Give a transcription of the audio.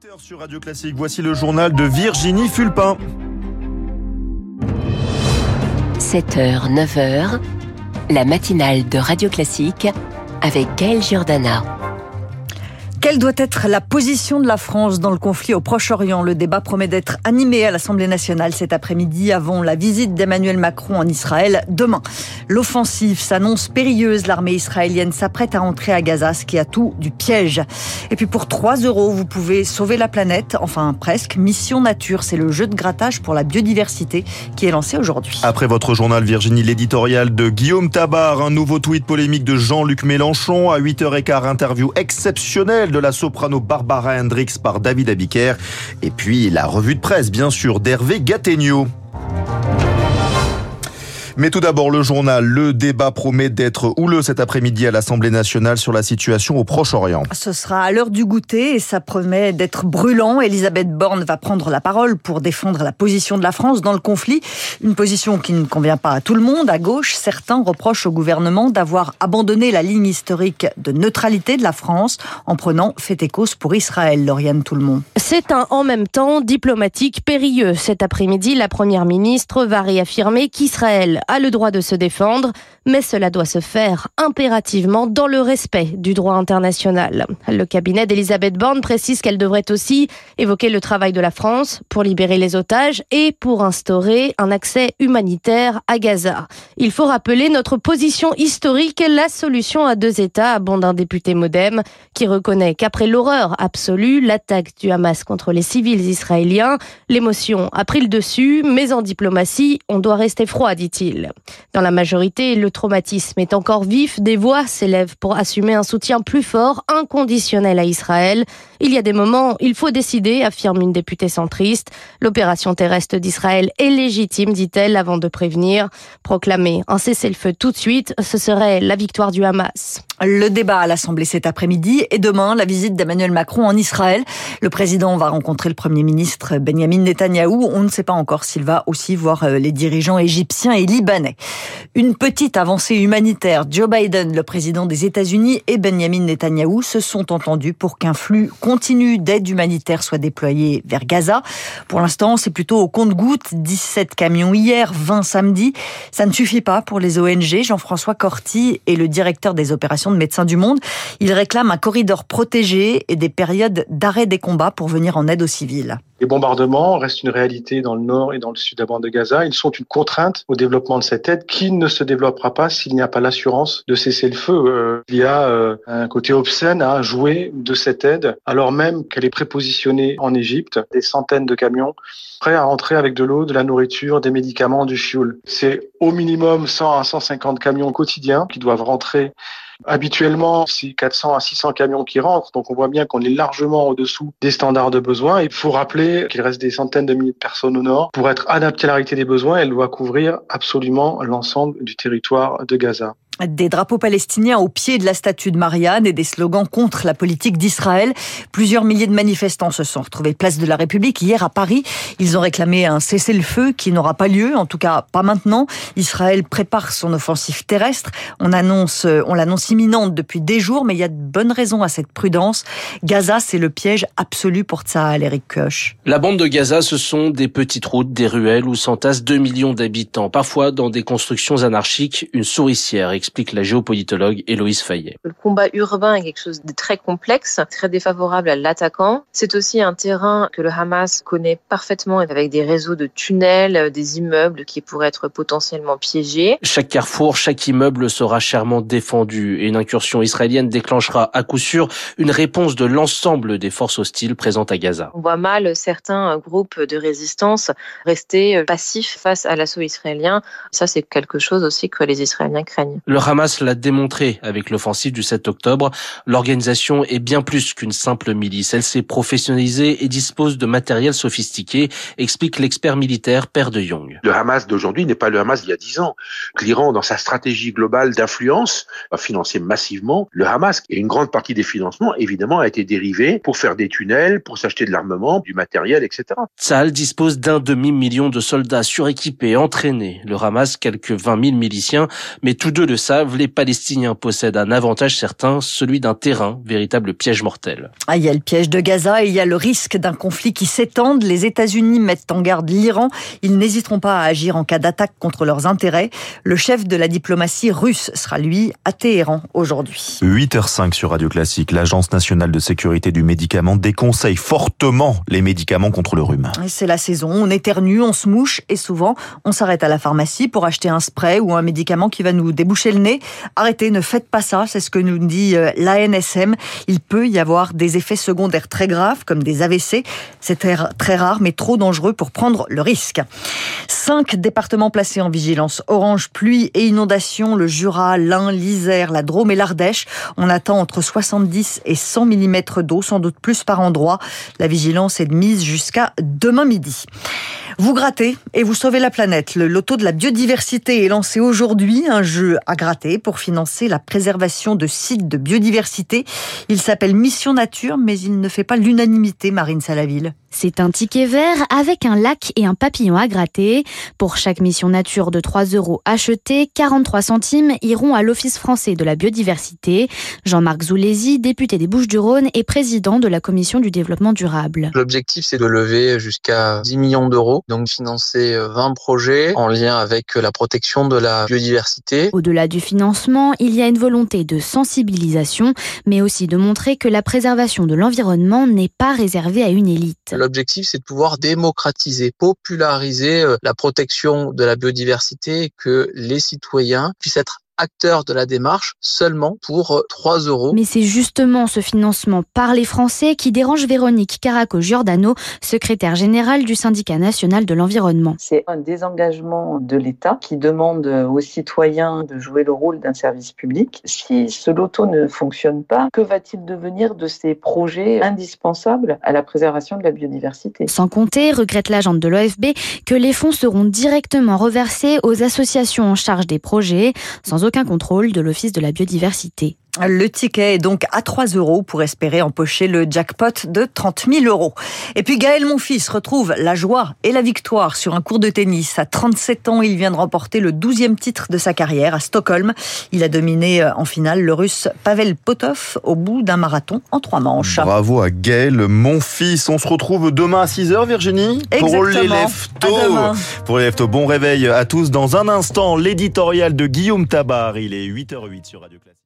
8h sur Radio Classique, voici le journal de Virginie Fulpin. 7h, 9h, la matinale de Radio Classique avec Gaël Giordana. Quelle doit être la position de la France dans le conflit au Proche-Orient? Le débat promet d'être animé à l'Assemblée nationale cet après-midi avant la visite d'Emmanuel Macron en Israël demain. L'offensive s'annonce périlleuse. L'armée israélienne s'apprête à entrer à Gaza, ce qui a tout du piège. Et puis pour 3 euros, vous pouvez sauver la planète, enfin presque. Mission Nature, c'est le jeu de grattage pour la biodiversité qui est lancé aujourd'hui. Après votre journal Virginie, l'éditorial de Guillaume Tabar, un nouveau tweet polémique de Jean-Luc Mélenchon à 8h15, interview exceptionnelle de la soprano Barbara Hendricks par David Abiker. Et puis la revue de presse, bien sûr, d'Hervé Gattegno. Mais tout d'abord, le journal. Le débat promet d'être houleux cet après-midi à l'Assemblée nationale sur la situation au Proche-Orient. Ce sera à l'heure du goûter et ça promet d'être brûlant. Elisabeth Borne va prendre la parole pour défendre la position de la France dans le conflit. Une position qui ne convient pas à tout le monde. À gauche, certains reprochent au gouvernement d'avoir abandonné la ligne historique de neutralité de la France en prenant fait et cause pour Israël. Lauriane Tout le monde. C'est un en même temps diplomatique périlleux. Cet après-midi, la première ministre va réaffirmer qu'Israël a le droit de se défendre, mais cela doit se faire impérativement dans le respect du droit international. Le cabinet d'Elisabeth Borne précise qu'elle devrait aussi évoquer le travail de la France pour libérer les otages et pour instaurer un accès humanitaire à Gaza. Il faut rappeler notre position historique, la solution à deux États, abonde un député modem qui reconnaît qu'après l'horreur absolue, l'attaque du Hamas contre les civils israéliens, l'émotion a pris le dessus, mais en diplomatie, on doit rester froid, dit-il. Dans la majorité, le traumatisme est encore vif. Des voix s'élèvent pour assumer un soutien plus fort, inconditionnel à Israël. Il y a des moments, il faut décider, affirme une députée centriste. L'opération terrestre d'Israël est légitime, dit-elle, avant de prévenir. Proclamer un cessez-le-feu tout de suite, ce serait la victoire du Hamas. Le débat à l'Assemblée cet après-midi et demain, la visite d'Emmanuel Macron en Israël. Le président va rencontrer le Premier ministre Benjamin Netanyahou. On ne sait pas encore s'il va aussi voir euh, les dirigeants égyptiens et libanais. Une petite avancée humanitaire. Joe Biden, le président des États-Unis, et Benjamin Netanyahou se sont entendus pour qu'un flux continu d'aide humanitaire soit déployé vers Gaza. Pour l'instant, c'est plutôt au compte-gouttes. 17 camions hier, 20 samedi. Ça ne suffit pas pour les ONG. Jean-François Corti est le directeur des opérations de Médecins du Monde. Il réclame un corridor protégé et des périodes d'arrêt des combats pour venir en aide aux civils. Les bombardements restent une réalité dans le nord et dans le sud de la bande de Gaza. Ils sont une contrainte au développement de cette aide qui ne se développera pas s'il n'y a pas l'assurance de cesser le feu. Euh, il y a euh, un côté obscène à jouer de cette aide alors même qu'elle est prépositionnée en Égypte. Des centaines de camions prêts à rentrer avec de l'eau, de la nourriture, des médicaments, du fioul. C'est au minimum 100 à 150 camions quotidiens qui doivent rentrer Habituellement, c'est 400 à 600 camions qui rentrent, donc on voit bien qu'on est largement au-dessous des standards de besoins. Il faut rappeler qu'il reste des centaines de milliers de personnes au nord. Pour être adaptée à la réalité des besoins, elle doit couvrir absolument l'ensemble du territoire de Gaza. Des drapeaux palestiniens au pied de la statue de Marianne et des slogans contre la politique d'Israël. Plusieurs milliers de manifestants se sont retrouvés place de la République hier à Paris. Ils ont réclamé un cessez-le-feu qui n'aura pas lieu, en tout cas pas maintenant. Israël prépare son offensive terrestre. On annonce, on l'annonce imminente depuis des jours, mais il y a de bonnes raisons à cette prudence. Gaza, c'est le piège absolu pour Tsahal, Eric Koch. La bande de Gaza, ce sont des petites routes, des ruelles où s'entassent 2 millions d'habitants, parfois dans des constructions anarchiques, une souricière explique la géopolitologue Héloïse Fayet. Le combat urbain est quelque chose de très complexe, très défavorable à l'attaquant. C'est aussi un terrain que le Hamas connaît parfaitement avec des réseaux de tunnels, des immeubles qui pourraient être potentiellement piégés. Chaque carrefour, chaque immeuble sera chèrement défendu et une incursion israélienne déclenchera à coup sûr une réponse de l'ensemble des forces hostiles présentes à Gaza. On voit mal certains groupes de résistance rester passifs face à l'assaut israélien. Ça, c'est quelque chose aussi que les Israéliens craignent. Le Hamas l'a démontré avec l'offensive du 7 octobre. L'organisation est bien plus qu'une simple milice. Elle s'est professionnalisée et dispose de matériel sophistiqué, explique l'expert militaire Père de Young. Le Hamas d'aujourd'hui n'est pas le Hamas d'il y a dix ans. L'Iran, dans sa stratégie globale d'influence, a financé massivement le Hamas. Et une grande partie des financements, évidemment, a été dérivée pour faire des tunnels, pour s'acheter de l'armement, du matériel, etc. Tsahal dispose d'un demi-million de soldats suréquipés, entraînés. Le Hamas, quelques 20 000 miliciens, mais tous deux le savent savent, les Palestiniens possèdent un avantage certain, celui d'un terrain, véritable piège mortel. Ah, il y a le piège de Gaza et il y a le risque d'un conflit qui s'étende. Les États-Unis mettent en garde l'Iran. Ils n'hésiteront pas à agir en cas d'attaque contre leurs intérêts. Le chef de la diplomatie russe sera, lui, à Téhéran aujourd'hui. 8h05 sur Radio Classique. L'Agence nationale de sécurité du médicament déconseille fortement les médicaments contre le rhume. C'est la saison. On éternue, on se mouche et souvent, on s'arrête à la pharmacie pour acheter un spray ou un médicament qui va nous déboucher le nez. Arrêtez, ne faites pas ça. C'est ce que nous dit euh, l'ANSM. Il peut y avoir des effets secondaires très graves comme des AVC. C'est très rare mais trop dangereux pour prendre le risque. Cinq départements placés en vigilance orange, pluie et inondation, le Jura, l'Ain, l'Isère, la Drôme et l'Ardèche. On attend entre 70 et 100 mm d'eau, sans doute plus par endroit. La vigilance est mise jusqu'à demain midi. Vous grattez et vous sauvez la planète. Le loto de la biodiversité est lancé aujourd'hui, un jeu à gratter pour financer la préservation de sites de biodiversité. Il s'appelle Mission Nature, mais il ne fait pas l'unanimité, Marine Salaville. C'est un ticket vert avec un lac et un papillon à gratter. Pour chaque mission nature de 3 euros achetés, 43 centimes iront à l'Office français de la biodiversité. Jean-Marc Zoulesi, député des Bouches-du-Rhône et président de la commission du développement durable. L'objectif, c'est de lever jusqu'à 10 millions d'euros, donc financer 20 projets en lien avec la protection de la biodiversité. Au-delà du financement, il y a une volonté de sensibilisation, mais aussi de montrer que la préservation de l'environnement n'est pas réservée à une élite. L'objectif, c'est de pouvoir démocratiser, populariser euh, la protection de la biodiversité, que les citoyens puissent être acteurs de la démarche seulement pour 3 euh, euros. Mais c'est justement ce financement par les Français qui dérange Véronique Caraco-Giordano, secrétaire générale du syndicat national de l'environnement. C'est un désengagement de l'État qui demande aux citoyens de jouer le rôle d'un service public. Si ce loto ne fonctionne pas, que va-t-il devenir de ces projets indispensables à la préservation de la biodiversité? Sans compter, regrette l'agente de l'OFB, que les fonds seront directement reversés aux associations en charge des projets, sans aucun contrôle de l'Office de la biodiversité. Le ticket est donc à 3 euros pour espérer empocher le jackpot de 30 000 euros. Et puis Gaël Monfils retrouve la joie et la victoire sur un cours de tennis. À 37 ans, il vient de remporter le 12e titre de sa carrière à Stockholm. Il a dominé euh, en finale le russe Pavel Potov au bout d'un marathon en trois manches. Bravo à Gaël Monfils. On se retrouve demain à 6h, Virginie Pour les leftos. Pour les leftos, bon réveil à tous. Dans un instant, l'éditorial de Guillaume Tabar. Il est 8h08 sur Radio Classique.